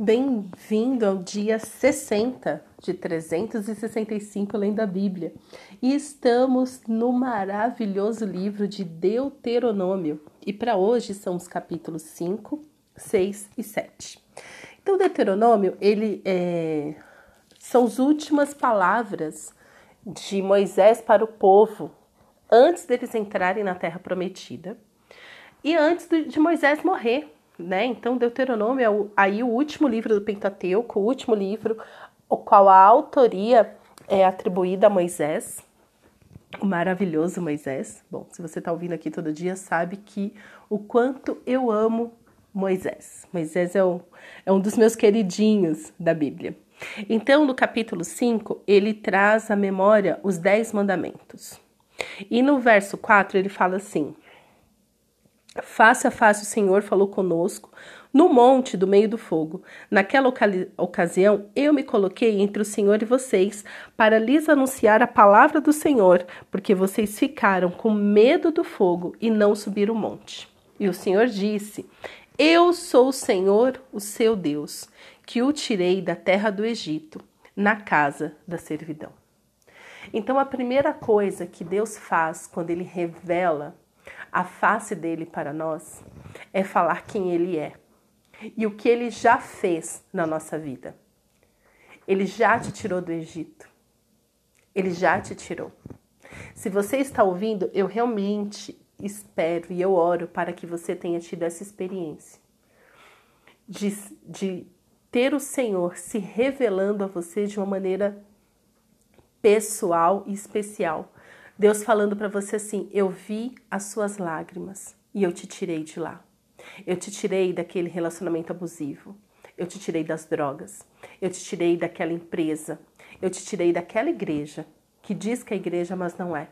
Bem-vindo ao dia 60 de 365 lendo a Bíblia. E estamos no maravilhoso livro de Deuteronômio. E para hoje são os capítulos 5, 6 e 7. Então, Deuteronômio, ele é... são as últimas palavras de Moisés para o povo antes deles entrarem na terra prometida e antes de Moisés morrer né? Então, Deuteronômio é o, aí o último livro do Pentateuco, o último livro o qual a autoria é atribuída a Moisés, o maravilhoso Moisés. Bom, se você está ouvindo aqui todo dia, sabe que o quanto eu amo Moisés. Moisés é, o, é um dos meus queridinhos da Bíblia. Então, no capítulo 5, ele traz à memória os dez mandamentos. E no verso 4, ele fala assim: Face a face o Senhor falou conosco no monte do meio do fogo. Naquela ocasião, eu me coloquei entre o Senhor e vocês para lhes anunciar a palavra do Senhor, porque vocês ficaram com medo do fogo e não subiram o monte. E o Senhor disse: Eu sou o Senhor, o seu Deus, que o tirei da terra do Egito, na casa da servidão. Então, a primeira coisa que Deus faz quando ele revela a face dele para nós é falar quem ele é e o que ele já fez na nossa vida. Ele já te tirou do Egito. Ele já te tirou. Se você está ouvindo, eu realmente espero e eu oro para que você tenha tido essa experiência de, de ter o Senhor se revelando a você de uma maneira pessoal e especial Deus falando para você assim: Eu vi as suas lágrimas e eu te tirei de lá. Eu te tirei daquele relacionamento abusivo. Eu te tirei das drogas. Eu te tirei daquela empresa. Eu te tirei daquela igreja que diz que é igreja, mas não é.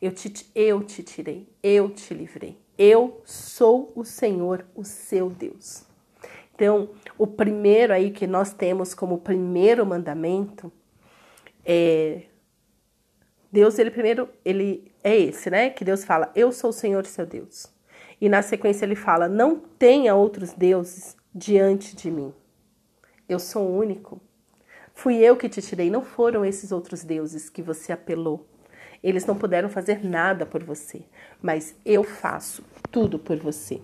Eu te, eu te tirei. Eu te livrei. Eu sou o Senhor, o seu Deus. Então, o primeiro aí que nós temos como primeiro mandamento é Deus, ele primeiro, ele é esse, né? Que Deus fala: Eu sou o Senhor seu Deus. E na sequência ele fala: Não tenha outros deuses diante de mim. Eu sou o único. Fui eu que te tirei, não foram esses outros deuses que você apelou. Eles não puderam fazer nada por você, mas eu faço tudo por você.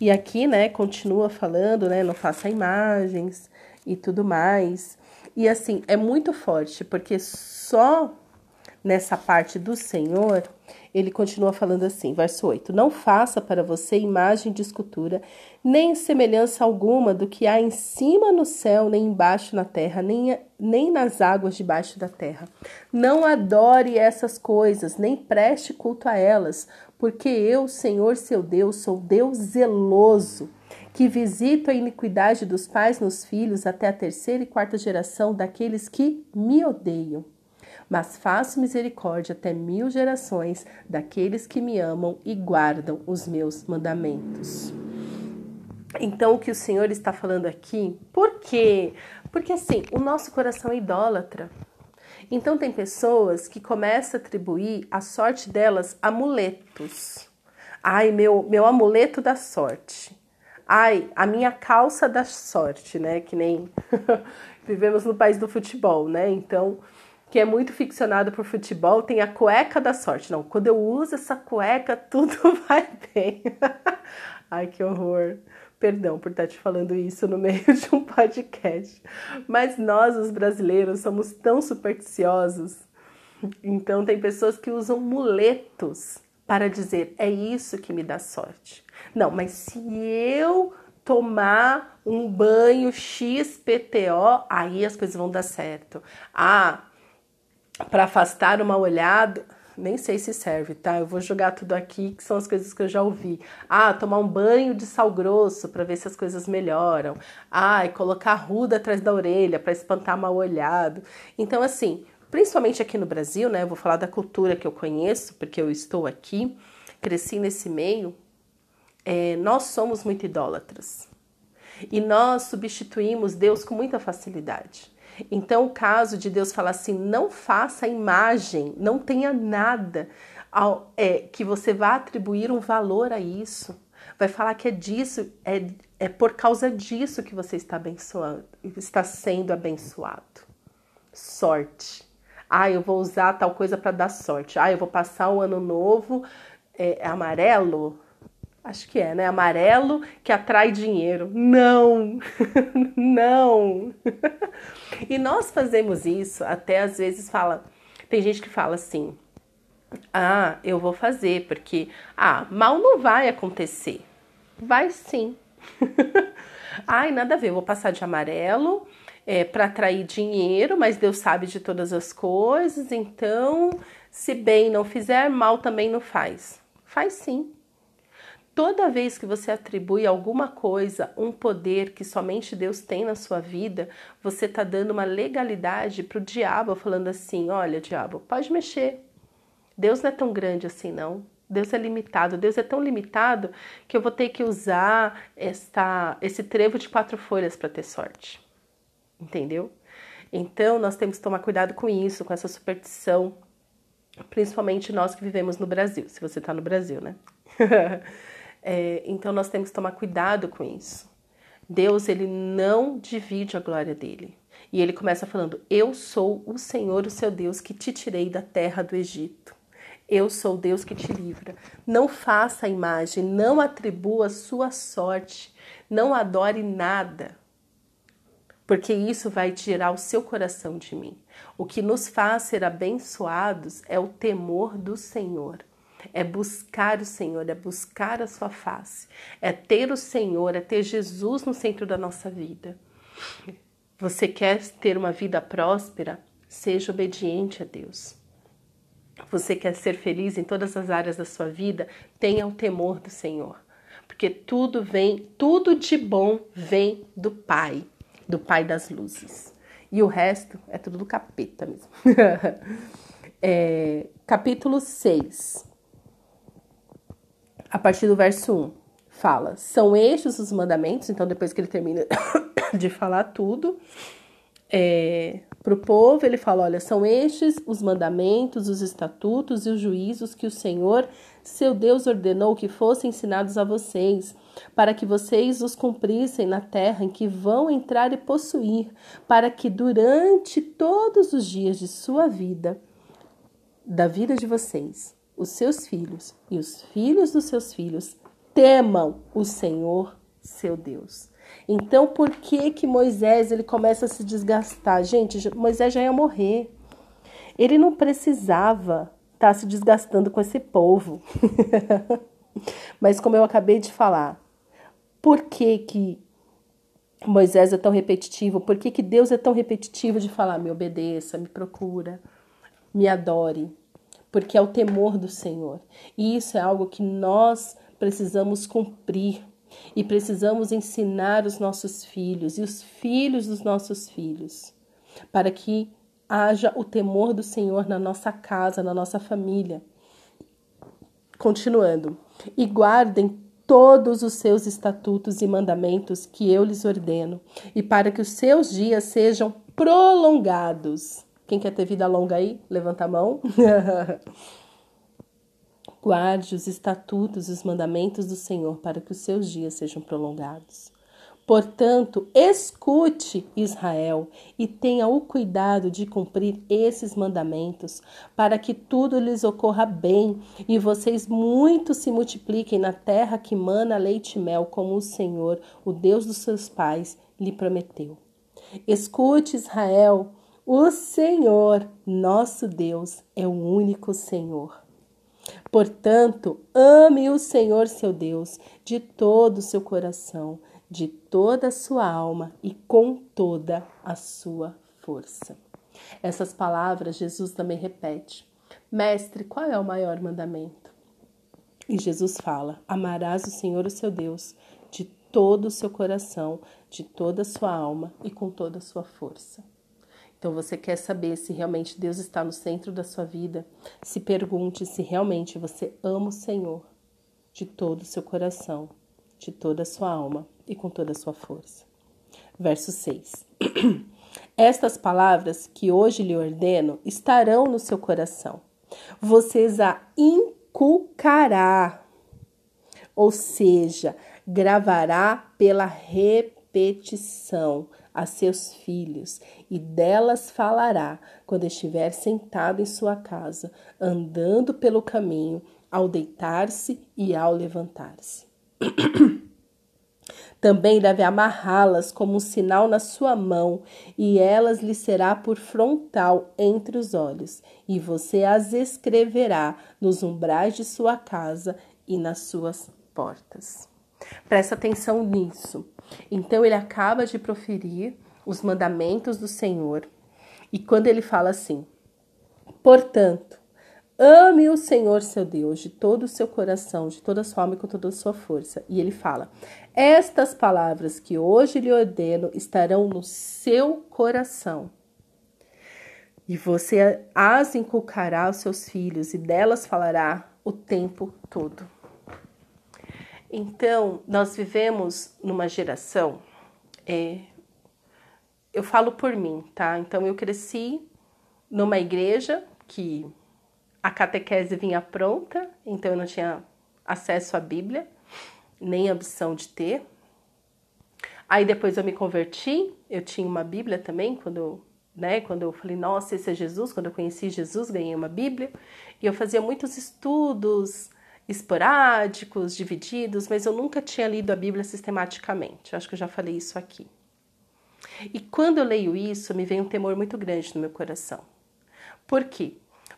E aqui, né, continua falando, né, não faça imagens e tudo mais. E assim, é muito forte, porque só nessa parte do Senhor, ele continua falando assim, verso 8: Não faça para você imagem de escultura, nem semelhança alguma do que há em cima no céu, nem embaixo na terra, nem, nem nas águas debaixo da terra. Não adore essas coisas, nem preste culto a elas, porque eu, Senhor seu Deus, sou Deus zeloso que visito a iniquidade dos pais nos filhos até a terceira e quarta geração daqueles que me odeiam. Mas faço misericórdia até mil gerações daqueles que me amam e guardam os meus mandamentos. Então, o que o Senhor está falando aqui, por quê? Porque assim, o nosso coração é idólatra. Então, tem pessoas que começam a atribuir a sorte delas amuletos. Ai, meu, meu amuleto da sorte. Ai, a minha calça da sorte, né? Que nem vivemos no país do futebol, né? Então, que é muito ficcionado por futebol, tem a cueca da sorte. Não, quando eu uso essa cueca, tudo vai bem. Ai, que horror. Perdão por estar te falando isso no meio de um podcast. Mas nós, os brasileiros, somos tão supersticiosos. Então, tem pessoas que usam muletos para dizer é isso que me dá sorte. Não, mas se eu tomar um banho XPTO, aí as coisas vão dar certo. Ah, para afastar uma olhada, nem sei se serve, tá? Eu vou jogar tudo aqui, que são as coisas que eu já ouvi. Ah, tomar um banho de sal grosso para ver se as coisas melhoram. Ah, e colocar ruda atrás da orelha para espantar mal olhado. Então, assim, principalmente aqui no Brasil, né? Eu vou falar da cultura que eu conheço, porque eu estou aqui, cresci nesse meio. É, nós somos muito idólatras e nós substituímos Deus com muita facilidade. Então, o caso de Deus falar assim: não faça imagem, não tenha nada ao, é, que você vá atribuir um valor a isso. Vai falar que é disso, é, É por causa disso que você está abençoando, está sendo abençoado. Sorte. Ah, eu vou usar tal coisa para dar sorte. Ah, eu vou passar o ano novo é, amarelo. Acho que é, né? Amarelo que atrai dinheiro. Não, não. e nós fazemos isso, até às vezes fala. Tem gente que fala assim: ah, eu vou fazer, porque ah, mal não vai acontecer. Vai sim. Ai, nada a ver, eu vou passar de amarelo é, para atrair dinheiro, mas Deus sabe de todas as coisas, então, se bem não fizer, mal também não faz. Faz sim. Toda vez que você atribui alguma coisa, um poder que somente Deus tem na sua vida, você está dando uma legalidade para o diabo, falando assim: olha, diabo, pode mexer. Deus não é tão grande assim, não. Deus é limitado. Deus é tão limitado que eu vou ter que usar esta, esse trevo de quatro folhas para ter sorte. Entendeu? Então, nós temos que tomar cuidado com isso, com essa superstição, principalmente nós que vivemos no Brasil, se você está no Brasil, né? é, então, nós temos que tomar cuidado com isso. Deus, ele não divide a glória dele. E ele começa falando: Eu sou o Senhor, o seu Deus, que te tirei da terra do Egito. Eu sou Deus que te livra. Não faça a imagem, não atribua sua sorte, não adore nada, porque isso vai tirar o seu coração de mim. O que nos faz ser abençoados é o temor do Senhor. É buscar o Senhor, é buscar a sua face, é ter o Senhor, é ter Jesus no centro da nossa vida. Você quer ter uma vida próspera? Seja obediente a Deus você quer ser feliz em todas as áreas da sua vida, tenha o temor do Senhor. Porque tudo vem, tudo de bom vem do Pai, do Pai das luzes. E o resto é tudo do capeta mesmo. é, capítulo 6, a partir do verso 1, fala: São estes os mandamentos. Então, depois que ele termina de falar tudo, é, para o povo, ele fala: olha, são estes os mandamentos, os estatutos e os juízos que o Senhor, seu Deus, ordenou que fossem ensinados a vocês, para que vocês os cumprissem na terra em que vão entrar e possuir, para que durante todos os dias de sua vida, da vida de vocês, os seus filhos e os filhos dos seus filhos temam o Senhor, seu Deus então, por que que Moisés ele começa a se desgastar? Gente, Moisés já ia morrer. Ele não precisava estar tá se desgastando com esse povo. Mas como eu acabei de falar, por que que Moisés é tão repetitivo? Por que que Deus é tão repetitivo de falar, me obedeça, me procura, me adore? Porque é o temor do Senhor. E isso é algo que nós precisamos cumprir e precisamos ensinar os nossos filhos e os filhos dos nossos filhos, para que haja o temor do Senhor na nossa casa, na nossa família. Continuando, e guardem todos os seus estatutos e mandamentos que eu lhes ordeno, e para que os seus dias sejam prolongados. Quem quer ter vida longa aí? Levanta a mão. Guarde os estatutos e os mandamentos do Senhor para que os seus dias sejam prolongados. Portanto, escute Israel e tenha o cuidado de cumprir esses mandamentos, para que tudo lhes ocorra bem e vocês muito se multipliquem na terra que mana leite e mel, como o Senhor, o Deus dos seus pais, lhe prometeu. Escute Israel, o Senhor, nosso Deus, é o único Senhor. Portanto, ame o Senhor seu Deus de todo o seu coração, de toda a sua alma e com toda a sua força. Essas palavras Jesus também repete: Mestre, qual é o maior mandamento? E Jesus fala: Amarás o Senhor o seu Deus de todo o seu coração, de toda a sua alma e com toda a sua força. Então você quer saber se realmente Deus está no centro da sua vida? Se pergunte se realmente você ama o Senhor de todo o seu coração, de toda a sua alma e com toda a sua força. Verso 6. Estas palavras que hoje lhe ordeno estarão no seu coração. Vocês a inculcará, ou seja, gravará pela repetição a seus filhos, e delas falará quando estiver sentado em sua casa, andando pelo caminho, ao deitar-se e ao levantar-se. Também deve amarrá-las como um sinal na sua mão, e elas lhe será por frontal entre os olhos, e você as escreverá nos umbrais de sua casa e nas suas portas. Presta atenção nisso. Então ele acaba de proferir os mandamentos do Senhor, e quando ele fala assim: Portanto, Ame o Senhor seu Deus de todo o seu coração, de toda a sua alma e com toda a sua força. E ele fala: Estas palavras que hoje lhe ordeno estarão no seu coração. E você as inculcará aos seus filhos, e delas falará o tempo todo. Então, nós vivemos numa geração. É, eu falo por mim, tá? Então, eu cresci numa igreja que a catequese vinha pronta, então eu não tinha acesso à Bíblia, nem ambição de ter. Aí depois eu me converti, eu tinha uma Bíblia também, quando né, quando eu falei, nossa, esse é Jesus, quando eu conheci Jesus, ganhei uma Bíblia, e eu fazia muitos estudos esporádicos, divididos, mas eu nunca tinha lido a Bíblia sistematicamente. Eu acho que eu já falei isso aqui. E quando eu leio isso, me vem um temor muito grande no meu coração. Por quê?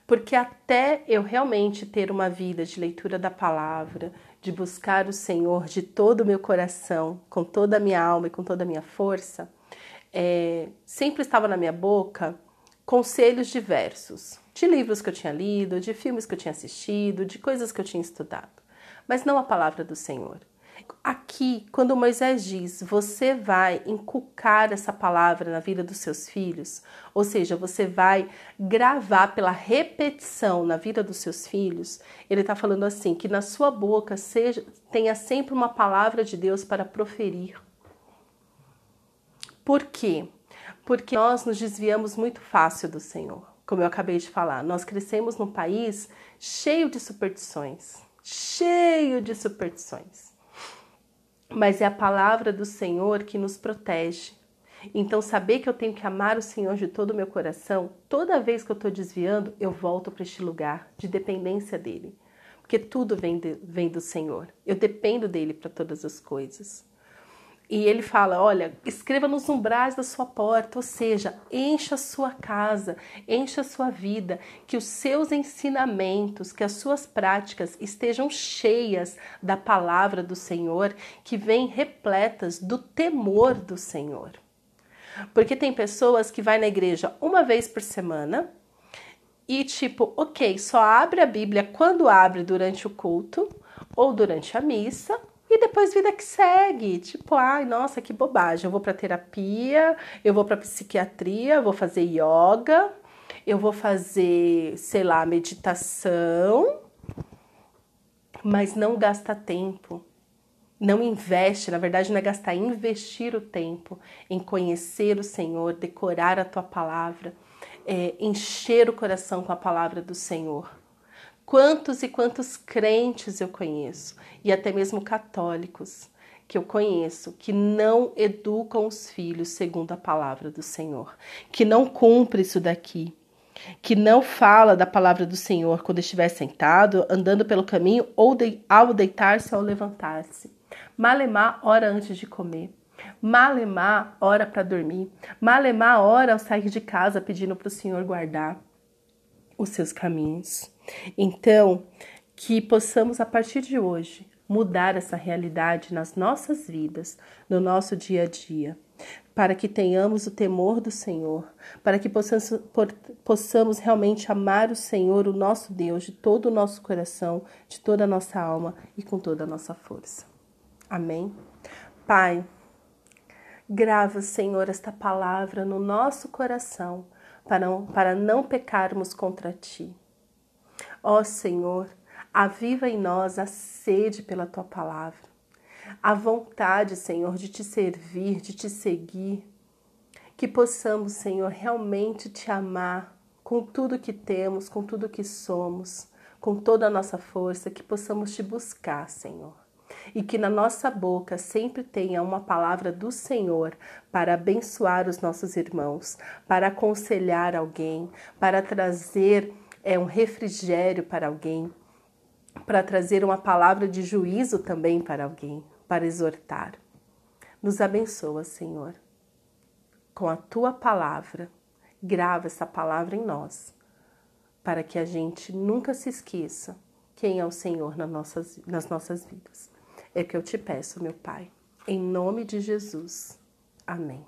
porque até eu realmente ter uma vida de leitura da palavra, de buscar o Senhor de todo o meu coração, com toda a minha alma e com toda a minha força, é, sempre estava na minha boca conselhos diversos, de livros que eu tinha lido, de filmes que eu tinha assistido, de coisas que eu tinha estudado, mas não a palavra do Senhor. Aqui, quando Moisés diz, você vai inculcar essa palavra na vida dos seus filhos, ou seja, você vai gravar pela repetição na vida dos seus filhos, ele está falando assim: que na sua boca seja, tenha sempre uma palavra de Deus para proferir. Por quê? Porque nós nos desviamos muito fácil do Senhor. Como eu acabei de falar, nós crescemos num país cheio de superstições, cheio de superstições mas é a palavra do Senhor que nos protege. Então, saber que eu tenho que amar o Senhor de todo o meu coração, toda vez que eu estou desviando, eu volto para este lugar de dependência dele. Porque tudo vem, de, vem do Senhor. Eu dependo dele para todas as coisas. E ele fala: olha, escreva nos umbrais da sua porta, ou seja, encha a sua casa, encha a sua vida, que os seus ensinamentos, que as suas práticas estejam cheias da palavra do Senhor, que vêm repletas do temor do Senhor. Porque tem pessoas que vai na igreja uma vez por semana e tipo, ok, só abre a Bíblia quando abre durante o culto ou durante a missa e depois vida que segue, tipo, ai, nossa, que bobagem. Eu vou para terapia, eu vou para psiquiatria, eu vou fazer yoga, eu vou fazer, sei lá, meditação, mas não gasta tempo. Não investe, na verdade não é gastar, é investir o tempo em conhecer o Senhor, decorar a tua palavra, é, encher o coração com a palavra do Senhor. Quantos e quantos crentes eu conheço, e até mesmo católicos que eu conheço, que não educam os filhos segundo a palavra do Senhor, que não cumpre isso daqui, que não fala da palavra do Senhor quando estiver sentado, andando pelo caminho ou de, ao deitar-se ou levantar-se. Malemar hora antes de comer. Malemar hora para dormir. Malemar hora ao sair de casa pedindo para o Senhor guardar os seus caminhos. Então, que possamos a partir de hoje mudar essa realidade nas nossas vidas, no nosso dia a dia, para que tenhamos o temor do Senhor, para que possamos, possamos realmente amar o Senhor, o nosso Deus, de todo o nosso coração, de toda a nossa alma e com toda a nossa força. Amém? Pai, grava, Senhor, esta palavra no nosso coração, para não, para não pecarmos contra Ti. Ó Senhor, aviva em nós a sede pela tua palavra, a vontade, Senhor, de te servir, de te seguir. Que possamos, Senhor, realmente te amar com tudo que temos, com tudo que somos, com toda a nossa força, que possamos te buscar, Senhor. E que na nossa boca sempre tenha uma palavra do Senhor para abençoar os nossos irmãos, para aconselhar alguém, para trazer é, um refrigério para alguém, para trazer uma palavra de juízo também para alguém, para exortar. Nos abençoa, Senhor, com a tua palavra. Grava essa palavra em nós, para que a gente nunca se esqueça quem é o Senhor nas nossas, nas nossas vidas. É que eu te peço, meu Pai. Em nome de Jesus. Amém.